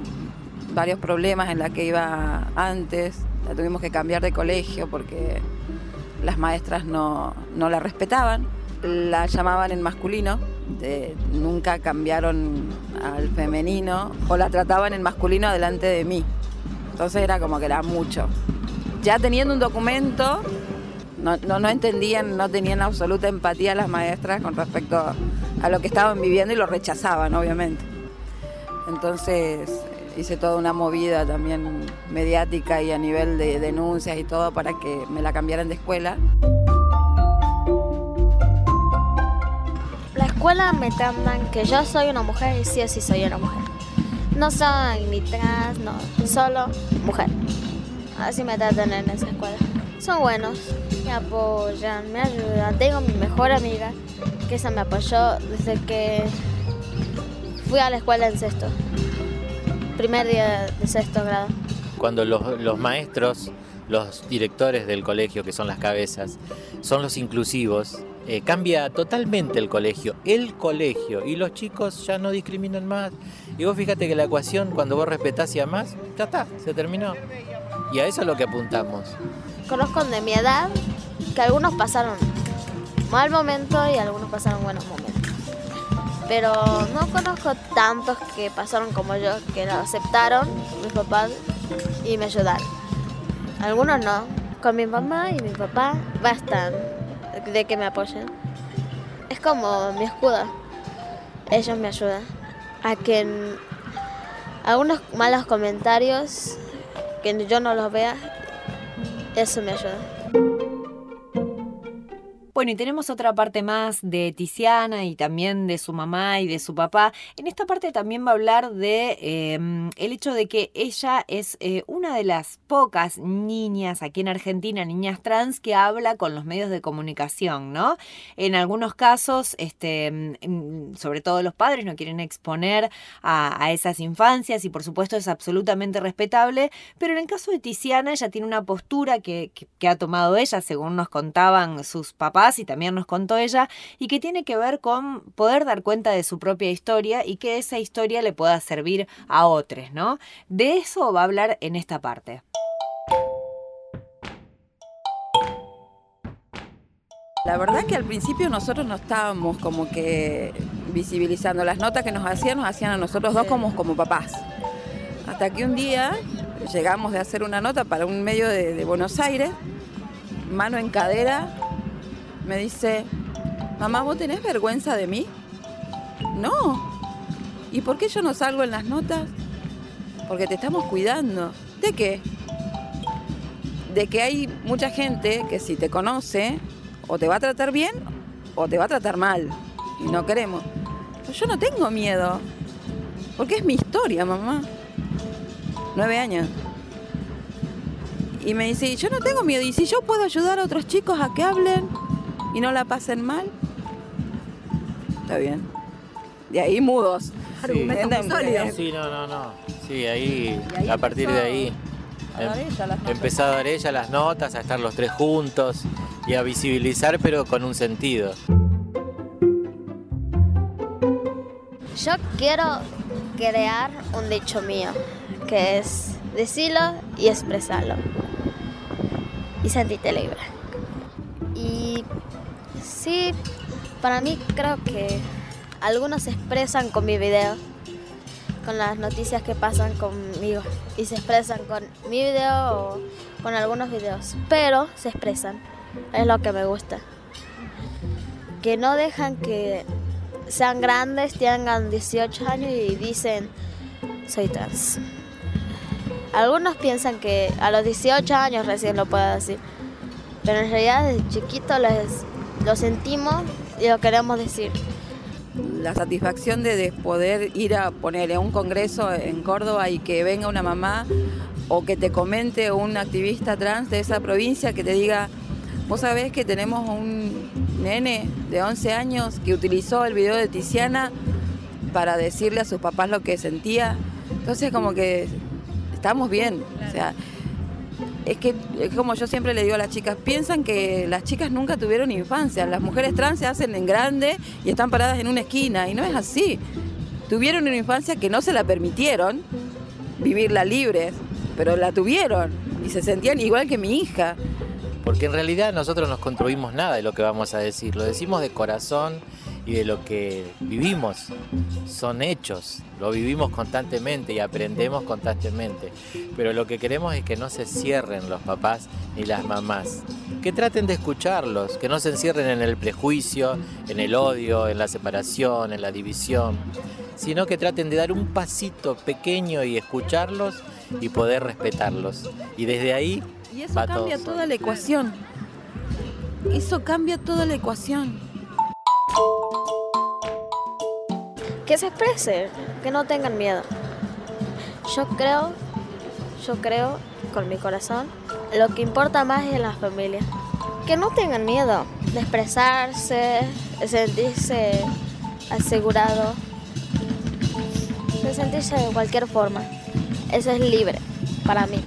varios problemas en la que iba antes. La tuvimos que cambiar de colegio porque las maestras no, no la respetaban. La llamaban en masculino, nunca cambiaron al femenino o la trataban en masculino delante de mí. Entonces era como que era mucho ya teniendo un documento, no, no, no entendían, no tenían absoluta empatía las maestras con respecto a lo que estaban viviendo y lo rechazaban, obviamente. Entonces hice toda una movida también mediática y a nivel de denuncias y todo para que me la cambiaran de escuela. Escuela me tratan que yo soy una mujer y sí o sí soy una mujer. No soy ni trans, no, solo mujer. Así me tratan en esa escuela. Son buenos, me apoyan, me ayudan. Tengo mi mejor amiga que esa me apoyó desde que fui a la escuela en sexto. Primer día de sexto grado. Cuando los, los maestros, los directores del colegio, que son las cabezas, son los inclusivos, eh, cambia totalmente el colegio. El colegio. Y los chicos ya no discriminan más. Y vos fíjate que la ecuación, cuando vos respetás y amás, ya está, se terminó. Y a eso es lo que apuntamos. Conozco de mi edad que algunos pasaron mal momento y algunos pasaron buenos momentos. Pero no conozco tantos que pasaron como yo, que lo aceptaron mis papás y me ayudaron. Algunos no. Con mi mamá y mi papá bastan de que me apoyen. Es como mi escudo. Ellos me ayudan. A que algunos malos comentarios que yo no los vea, eso me ayuda. Bueno, y tenemos otra parte más de Tiziana y también de su mamá y de su papá. En esta parte también va a hablar de eh, el hecho de que ella es eh, una de las pocas niñas aquí en Argentina, niñas trans, que habla con los medios de comunicación, ¿no? En algunos casos, este, mm, sobre todo los padres no quieren exponer a, esas infancias y por supuesto es absolutamente respetable, pero en el caso de Tiziana ella tiene una postura que- que ha tomado ella, según nos contaban sus papás y también nos contó ella, y que tiene que ver con poder dar cuenta de su propia historia y que esa historia le pueda servir a otros, ¿no? De eso va a hablar en esta parte. La verdad que al principio nosotros no estábamos como que visibilizando las notas que nos hacían, nos hacían a nosotros dos como, como papás. Hasta que un día llegamos de hacer una nota para un medio de, de Buenos Aires, mano en cadera, me dice, mamá, ¿vos tenés vergüenza de mí? No. ¿Y por qué yo no salgo en las notas? Porque te estamos cuidando. ¿De qué? De que hay mucha gente que si te conoce, o te va a tratar bien o te va a tratar mal. Y no queremos. Yo no tengo miedo. Porque es mi historia, mamá. Nueve años. Y me dice, yo no tengo miedo. Y si yo puedo ayudar a otros chicos a que hablen y no la pasen mal, está bien. De ahí mudos. Argumentos muy sólidos. Sí, no, no, no. Sí, ahí, a partir de ahí, a dar em- ella las notas. empezó a dar ella las notas, a estar los tres juntos y a visibilizar, pero con un sentido. Yo quiero crear un dicho mío, que es decirlo y expresarlo. Y sentirte libre. Y sí, para mí creo que algunos se expresan con mi video, con las noticias que pasan conmigo. Y se expresan con mi video o con algunos videos. Pero se expresan. Es lo que me gusta. Que no dejan que sean grandes, tengan 18 años y dicen, soy trans. Algunos piensan que a los 18 años recién lo puedo decir, pero en realidad desde chiquito les, lo sentimos y lo queremos decir. La satisfacción de, de poder ir a poner en un congreso en Córdoba y que venga una mamá o que te comente un activista trans de esa provincia que te diga, vos sabés que tenemos un nene de 11 años que utilizó el video de Tiziana para decirle a sus papás lo que sentía. Entonces como que estamos bien. O sea, es que es como yo siempre le digo a las chicas, piensan que las chicas nunca tuvieron infancia, las mujeres trans se hacen en grande y están paradas en una esquina y no es así. Tuvieron una infancia que no se la permitieron vivirla libres, pero la tuvieron y se sentían igual que mi hija. Porque en realidad nosotros no construimos nada de lo que vamos a decir, lo decimos de corazón y de lo que vivimos. Son hechos, lo vivimos constantemente y aprendemos constantemente. Pero lo que queremos es que no se cierren los papás ni las mamás. Que traten de escucharlos, que no se encierren en el prejuicio, en el odio, en la separación, en la división, sino que traten de dar un pasito pequeño y escucharlos y poder respetarlos. Y desde ahí Y eso va cambia todo. toda la ecuación. Eso cambia toda la ecuación. Que se expresen, que no tengan miedo. Yo creo, yo creo con mi corazón, lo que importa más es la familia. Que no tengan miedo de expresarse, de sentirse asegurado, de sentirse de cualquier forma. Eso es libre para mí.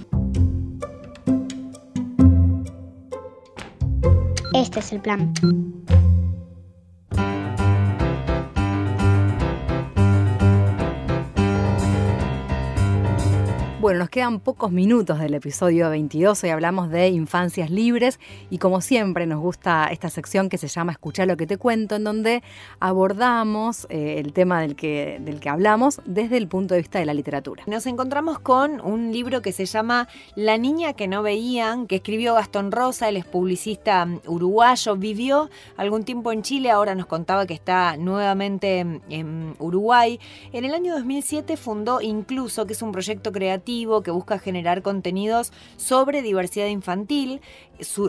Este es el plan. Bueno, nos quedan pocos minutos del episodio 22. Hoy hablamos de infancias libres y como siempre nos gusta esta sección que se llama Escuchar lo que te cuento, en donde abordamos eh, el tema del que, del que hablamos desde el punto de vista de la literatura. Nos encontramos con un libro que se llama La niña que no veían, que escribió Gastón Rosa, es publicista mm, uruguayo, vivió algún tiempo en Chile, ahora nos contaba que está nuevamente mm, en Uruguay. En el año 2007 fundó Incluso, que es un proyecto creativo que busca generar contenidos sobre diversidad infantil.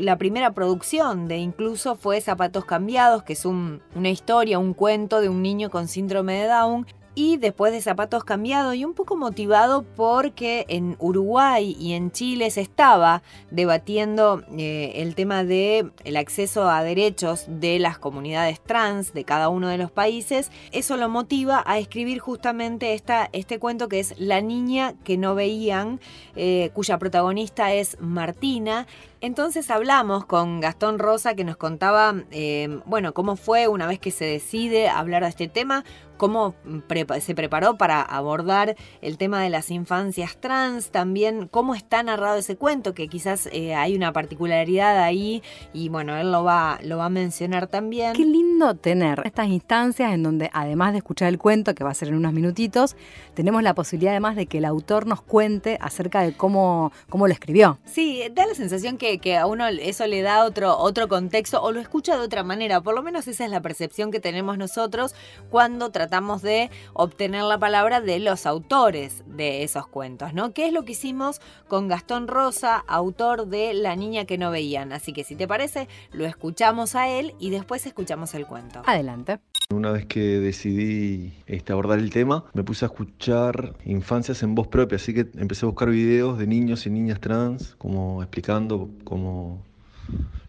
La primera producción de Incluso fue Zapatos Cambiados, que es un- una historia, un cuento de un niño con síndrome de Down y después de Zapatos Cambiados y un poco motivado porque en Uruguay y en Chile se estaba debatiendo eh, el tema de el acceso a derechos de las comunidades trans de cada uno de los países, eso lo motiva a escribir justamente esta, este cuento que es La niña que no veían, eh, cuya protagonista es Martina. Entonces hablamos con Gastón Rosa que nos contaba, eh, bueno, cómo fue una vez que se decide hablar de este tema, cómo prepa- se preparó para abordar el tema de las infancias trans, también cómo está narrado ese cuento, que quizás eh, hay una particularidad ahí y bueno, él lo va, lo va a mencionar también. Qué lindo tener estas instancias en donde, además de escuchar el cuento, que va a ser en unos minutitos, tenemos la posibilidad además de que el autor nos cuente acerca de cómo, cómo lo escribió. Sí, da la sensación que que, que a uno eso le da otro, otro contexto o lo escucha de otra manera. Por lo menos esa es la percepción que tenemos nosotros cuando tratamos de obtener la palabra de los autores de esos cuentos, ¿no? ¿Qué es lo que hicimos con Gastón Rosa, autor de La niña que no veían? Así que si te parece, lo escuchamos a él y después escuchamos el cuento. Adelante. Una vez que decidí este, abordar el tema, me puse a escuchar infancias en voz propia, así que empecé a buscar videos de niños y niñas trans, como explicando cómo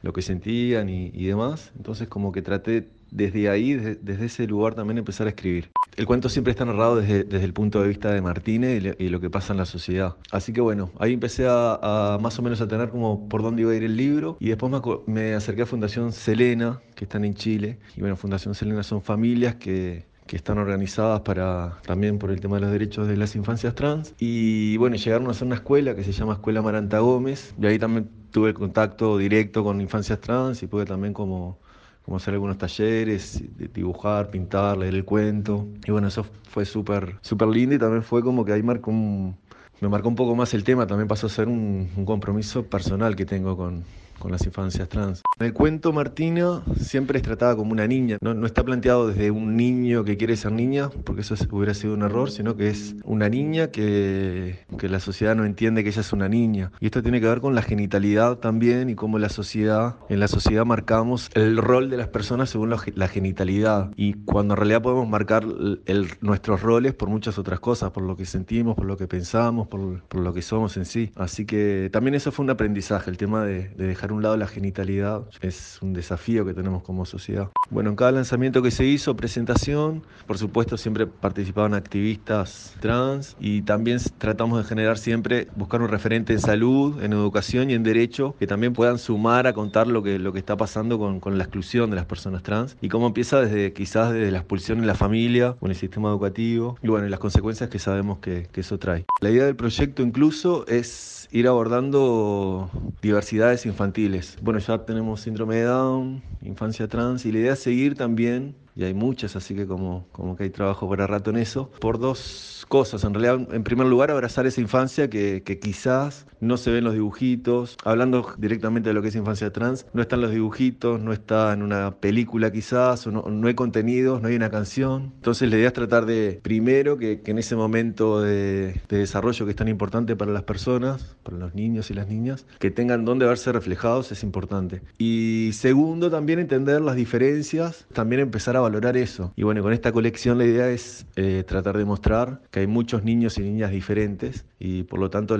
lo que sentían y, y demás. Entonces como que traté desde ahí, desde, desde ese lugar también empezar a escribir. El cuento siempre está narrado desde, desde el punto de vista de Martínez y, y lo que pasa en la sociedad. Así que bueno, ahí empecé a, a más o menos a tener como por dónde iba a ir el libro y después me, me acerqué a Fundación Selena, que están en Chile. Y bueno, Fundación Selena son familias que, que están organizadas para también por el tema de los derechos de las infancias trans. Y bueno, llegaron a hacer una escuela que se llama Escuela Maranta Gómez. Y ahí también tuve contacto directo con infancias trans y pude también como como hacer algunos talleres, dibujar, pintar, leer el cuento. Y bueno, eso fue súper súper lindo y también fue como que ahí marcó un- me marcó un poco más el tema, también pasó a ser un, un compromiso personal que tengo con, con las infancias trans. En el cuento Martina siempre es tratada como una niña, no, no está planteado desde un niño que quiere ser niña, porque eso es- hubiera sido un error, sino que es una niña que, que la sociedad no entiende que ella es una niña. Y esto tiene que ver con la genitalidad también y cómo la sociedad, en la sociedad marcamos el rol de las personas según la, la genitalidad. Y cuando en realidad podemos marcar el- nuestros roles por muchas otras cosas, por lo que sentimos, por lo que pensamos, por, por lo que somos en sí. Así que también eso fue un aprendizaje, el tema de, de dejar a un lado la genitalidad es un desafío que tenemos como sociedad. Bueno, en cada lanzamiento que se hizo, presentación, por supuesto siempre participaban activistas trans y también tratamos de generar siempre, buscar un referente en salud, en educación y en derecho que también puedan sumar a contar lo que, lo que está pasando con, con la exclusión de las personas trans y cómo empieza desde quizás desde la expulsión en la familia o en el sistema educativo y bueno, y las consecuencias que sabemos que, que eso trae. La idea del proyecto incluso es ir abordando diversidades infantiles. Bueno, ya tenemos síndrome de Down, infancia trans, y la idea es seguir también, y hay muchas, así que como, como que hay trabajo para rato en eso, por dos cosas. En realidad, en primer lugar, abrazar esa infancia que, que quizás no se ve en los dibujitos. Hablando directamente de lo que es infancia trans, no está en los dibujitos, no está en una película quizás, no, no hay contenidos, no hay una canción. Entonces la idea es tratar de, primero, que, que en ese momento de, de desarrollo que es tan importante para las personas, para los niños y las niñas, que tengan dónde verse reflejados es importante. Y segundo, también entender las diferencias, también empezar a valorar eso. Y bueno, con esta colección la idea es eh, tratar de mostrar que hay muchos niños y niñas diferentes y por lo tanto,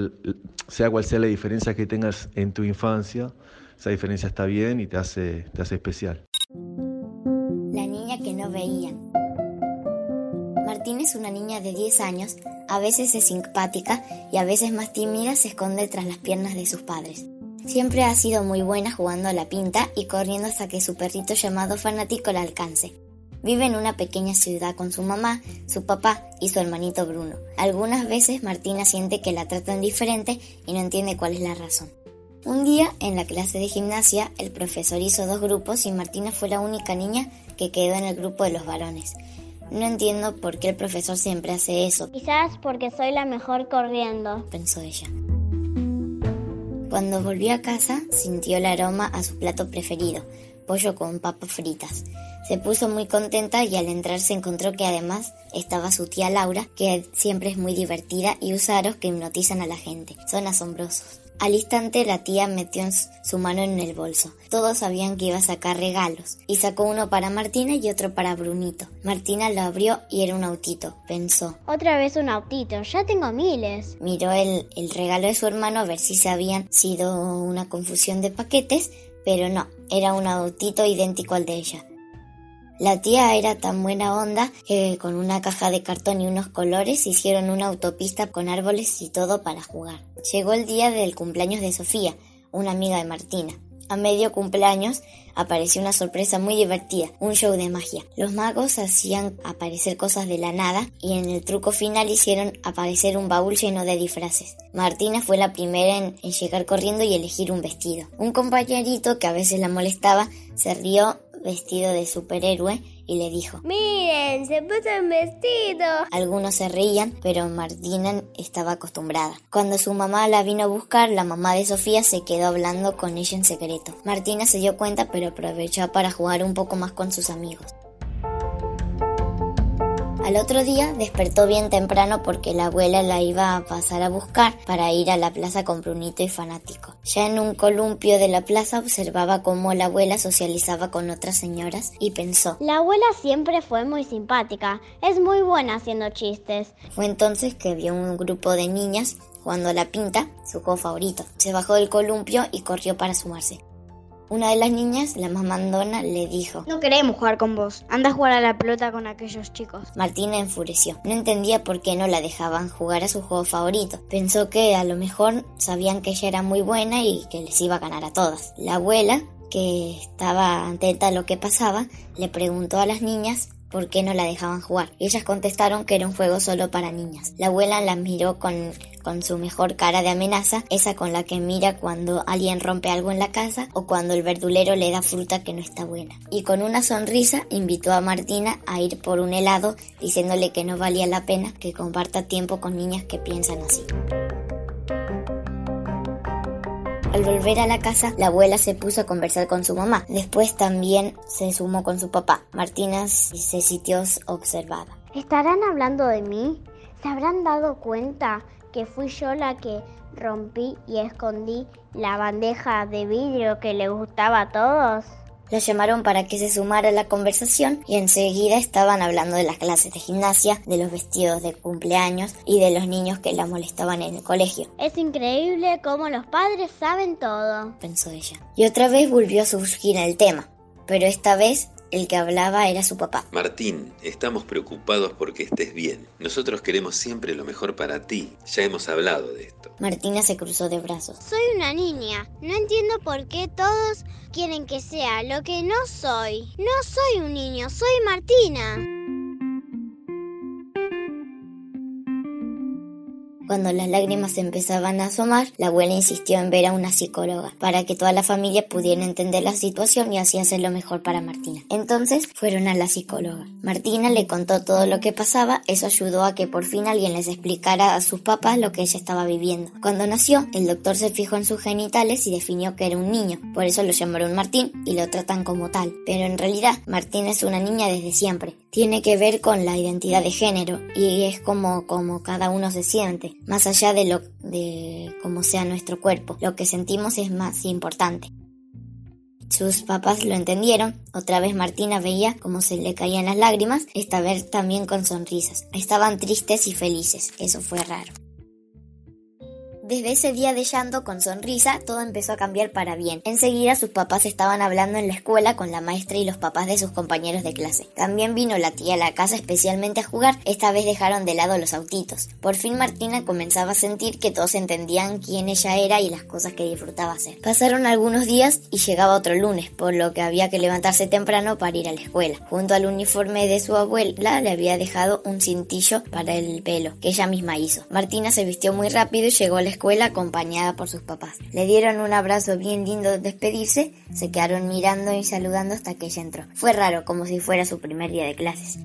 sea cual sea la diferencia que tengas en tu infancia, esa diferencia está bien y te hace, te hace especial. La niña que no veían. Martín es una niña de 10 años, a veces es simpática y a veces más tímida se esconde tras las piernas de sus padres. Siempre ha sido muy buena jugando a la pinta y corriendo hasta que su perrito llamado fanático la alcance. Vive en una pequeña ciudad con su mamá, su papá y su hermanito Bruno. Algunas veces Martina siente que la tratan diferente y no entiende cuál es la razón. Un día, en la clase de gimnasia, el profesor hizo dos grupos y Martina fue la única niña que quedó en el grupo de los varones. No entiendo por qué el profesor siempre hace eso, Quizás porque soy la mejor corriendo. pensó ella. Cuando volvió a casa, sintió el aroma a su plato preferido, pollo con papas fritas. Se puso muy contenta y al entrar se encontró que además estaba su tía Laura, que siempre es muy divertida y usa aros que hipnotizan a la gente. Son asombrosos. Al instante la tía metió su mano en el bolso. Todos sabían que iba a sacar regalos y sacó uno para Martina y otro para Brunito. Martina lo abrió y era un autito, pensó. Otra vez un autito, ya tengo miles. Miró el, el regalo de su hermano a ver si se habían sido una confusión de paquetes, pero no, era un autito idéntico al de ella. La tía era tan buena onda que con una caja de cartón y unos colores hicieron una autopista con árboles y todo para jugar. Llegó el día del cumpleaños de Sofía, una amiga de Martina. A medio cumpleaños apareció una sorpresa muy divertida, un show de magia. Los magos hacían aparecer cosas de la nada y en el truco final hicieron aparecer un baúl lleno de disfraces. Martina fue la primera en, en llegar corriendo y elegir un vestido. Un compañerito que a veces la molestaba se rió vestido de superhéroe y le dijo, Miren, se puso un vestido. Algunos se reían, pero Martina estaba acostumbrada. Cuando su mamá la vino a buscar, la mamá de Sofía se quedó hablando con ella en secreto. Martina se dio cuenta, pero aprovechó para jugar un poco más con sus amigos. Al otro día despertó bien temprano porque la abuela la iba a pasar a buscar para ir a la plaza con Brunito y Fanático. Ya en un columpio de la plaza observaba cómo la abuela socializaba con otras señoras y pensó, La abuela siempre fue muy simpática, es muy buena haciendo chistes. Fue entonces que vio un grupo de niñas jugando a la pinta, su juego favorito. Se bajó del columpio y corrió para sumarse. Una de las niñas, la más mandona, le dijo, No queremos jugar con vos, anda a jugar a la pelota con aquellos chicos. Martina enfureció. No entendía por qué no la dejaban jugar a su juego favorito. Pensó que a lo mejor sabían que ella era muy buena y que les iba a ganar a todas. La abuela, que estaba atenta a lo que pasaba, le preguntó a las niñas por qué no la dejaban jugar. Y ellas contestaron que era un juego solo para niñas. La abuela las miró con, con su mejor cara de amenaza, esa con la que mira cuando alguien rompe algo en la casa o cuando el verdulero le da fruta que no está buena. Y con una sonrisa invitó a Martina a ir por un helado diciéndole que no valía la pena que comparta tiempo con niñas que piensan así. Al volver a la casa, la abuela se puso a conversar con su mamá. Después también se sumó con su papá. Martina se sintió observada. ¿Estarán hablando de mí? ¿Se habrán dado cuenta que fui yo la que rompí y escondí la bandeja de vidrio que le gustaba a todos? La llamaron para que se sumara a la conversación y enseguida estaban hablando de las clases de gimnasia, de los vestidos de cumpleaños y de los niños que la molestaban en el colegio. Es increíble cómo los padres saben todo, pensó ella. Y otra vez volvió a surgir el tema, pero esta vez el que hablaba era su papá. Martín, estamos preocupados porque estés bien. Nosotros queremos siempre lo mejor para ti. Ya hemos hablado de esto. Martina se cruzó de brazos. Soy una niña. No entiendo por qué todos quieren que sea lo que no soy. No soy un niño, soy Martina. Cuando las lágrimas empezaban a asomar, la abuela insistió en ver a una psicóloga para que toda la familia pudiera entender la situación y así hacer lo mejor para Martina. Entonces fueron a la psicóloga. Martina le contó todo lo que pasaba, eso ayudó a que por fin alguien les explicara a sus papás lo que ella estaba viviendo. Cuando nació, el doctor se fijó en sus genitales y definió que era un niño, por eso lo llamaron Martín y lo tratan como tal. Pero en realidad, Martín es una niña desde siempre. Tiene que ver con la identidad de género y es como, como cada uno se siente más allá de lo de cómo sea nuestro cuerpo. Lo que sentimos es más importante. Sus papás lo entendieron. Otra vez Martina veía cómo se le caían las lágrimas, esta vez también con sonrisas. Estaban tristes y felices. Eso fue raro. Desde ese día de llanto con sonrisa, todo empezó a cambiar para bien. Enseguida sus papás estaban hablando en la escuela con la maestra y los papás de sus compañeros de clase. También vino la tía a la casa especialmente a jugar, esta vez dejaron de lado los autitos. Por fin Martina comenzaba a sentir que todos entendían quién ella era y las cosas que disfrutaba hacer. Pasaron algunos días y llegaba otro lunes, por lo que había que levantarse temprano para ir a la escuela. Junto al uniforme de su abuela le había dejado un cintillo para el pelo, que ella misma hizo. Martina se vistió muy rápido y llegó a la escuela acompañada por sus papás. Le dieron un abrazo bien lindo de despedirse, se quedaron mirando y saludando hasta que ella entró. Fue raro, como si fuera su primer día de clases.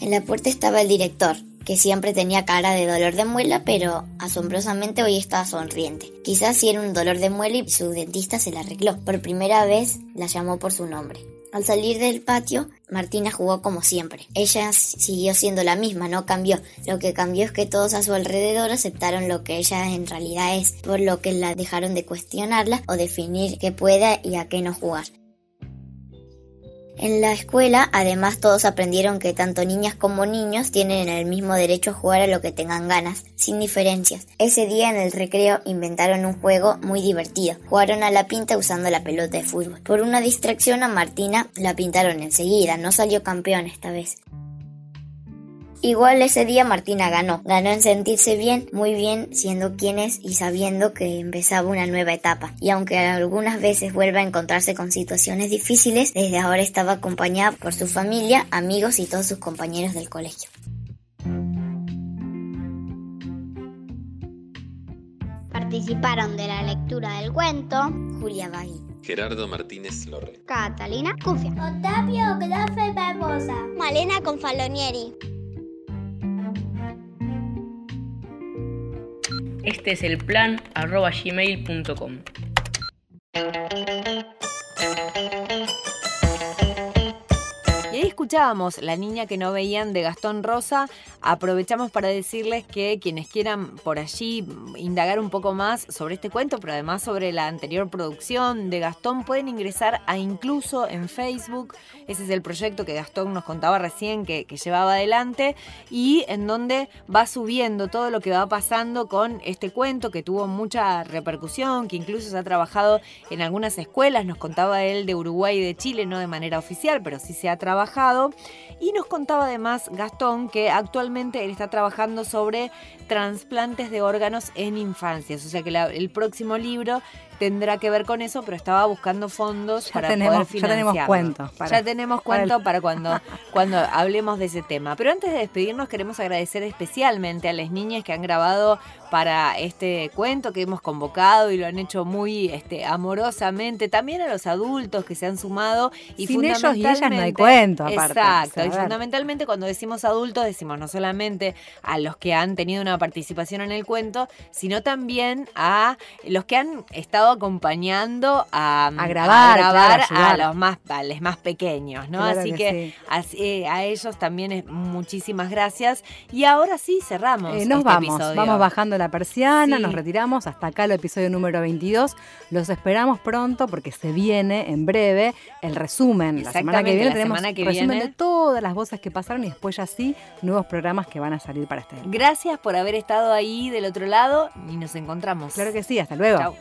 En la puerta estaba el director, que siempre tenía cara de dolor de muela, pero asombrosamente hoy estaba sonriente. Quizás si era un dolor de muela y su dentista se la arregló. Por primera vez la llamó por su nombre. Al salir del patio, Martina jugó como siempre. Ella siguió siendo la misma, no cambió. Lo que cambió es que todos a su alrededor aceptaron lo que ella en realidad es, por lo que la dejaron de cuestionarla o definir qué puede y a qué no jugar. En la escuela, además, todos aprendieron que tanto niñas como niños tienen el mismo derecho a jugar a lo que tengan ganas, sin diferencias. Ese día en el recreo inventaron un juego muy divertido. Jugaron a la pinta usando la pelota de fútbol. Por una distracción a Martina la pintaron enseguida, no salió campeón esta vez. Igual ese día Martina ganó. Ganó en sentirse bien, muy bien, siendo quien es y sabiendo que empezaba una nueva etapa. Y aunque algunas veces vuelva a encontrarse con situaciones difíciles, desde ahora estaba acompañada por su familia, amigos y todos sus compañeros del colegio. Participaron de la lectura del cuento Julia Bagui, Gerardo Martínez Lorre. Catalina Cufia. Otavio Grafe Barbosa. Malena Confalonieri. Este es el plan arroba gmail.com. Escuchábamos La niña que no veían de Gastón Rosa. Aprovechamos para decirles que quienes quieran por allí indagar un poco más sobre este cuento, pero además sobre la anterior producción de Gastón, pueden ingresar a Incluso en Facebook. Ese es el proyecto que Gastón nos contaba recién que, que llevaba adelante y en donde va subiendo todo lo que va pasando con este cuento que tuvo mucha repercusión, que incluso se ha trabajado en algunas escuelas. Nos contaba él de Uruguay y de Chile, no de manera oficial, pero sí se ha trabajado. Y nos contaba además Gastón que actualmente él está trabajando sobre trasplantes de órganos en infancias. O sea que el próximo libro tendrá que ver con eso, pero estaba buscando fondos Ya para tenemos- poder ya tenemos para- ya tenemos para el- cuento para cuando, [laughs] cuando hablemos de ese tema. Pero antes de despedirnos queremos agradecer especialmente a las niñas que han grabado para este cuento que hemos convocado y lo han hecho muy este, amorosamente. También a los adultos que se han sumado. Y Sin ellos y ellas no hay cuento, aparte. Exacto. O sea, a y fundamentalmente cuando decimos adultos decimos no solamente a los que han tenido una participación en el cuento, sino también a los que han estado acompañando a, A grabar, a, claro, a ayudar. los más a los más pequeños, ¿no? Claro así que que, sí. así, eh, a ellos también es muchísimas gracias. Y ahora sí cerramos. Eh, nos este vamos, episodio. vamos bajando la persiana, Sí. nos retiramos hasta acá el episodio número 22. Los esperamos pronto porque se viene en breve el resumen. La semana que viene la tenemos semana que resumen viene. de todas las voces que pasaron y después ya sí nuevos programas que van a salir para este. Gracias por haber estado ahí del otro lado y nos encontramos. Claro que sí, hasta luego.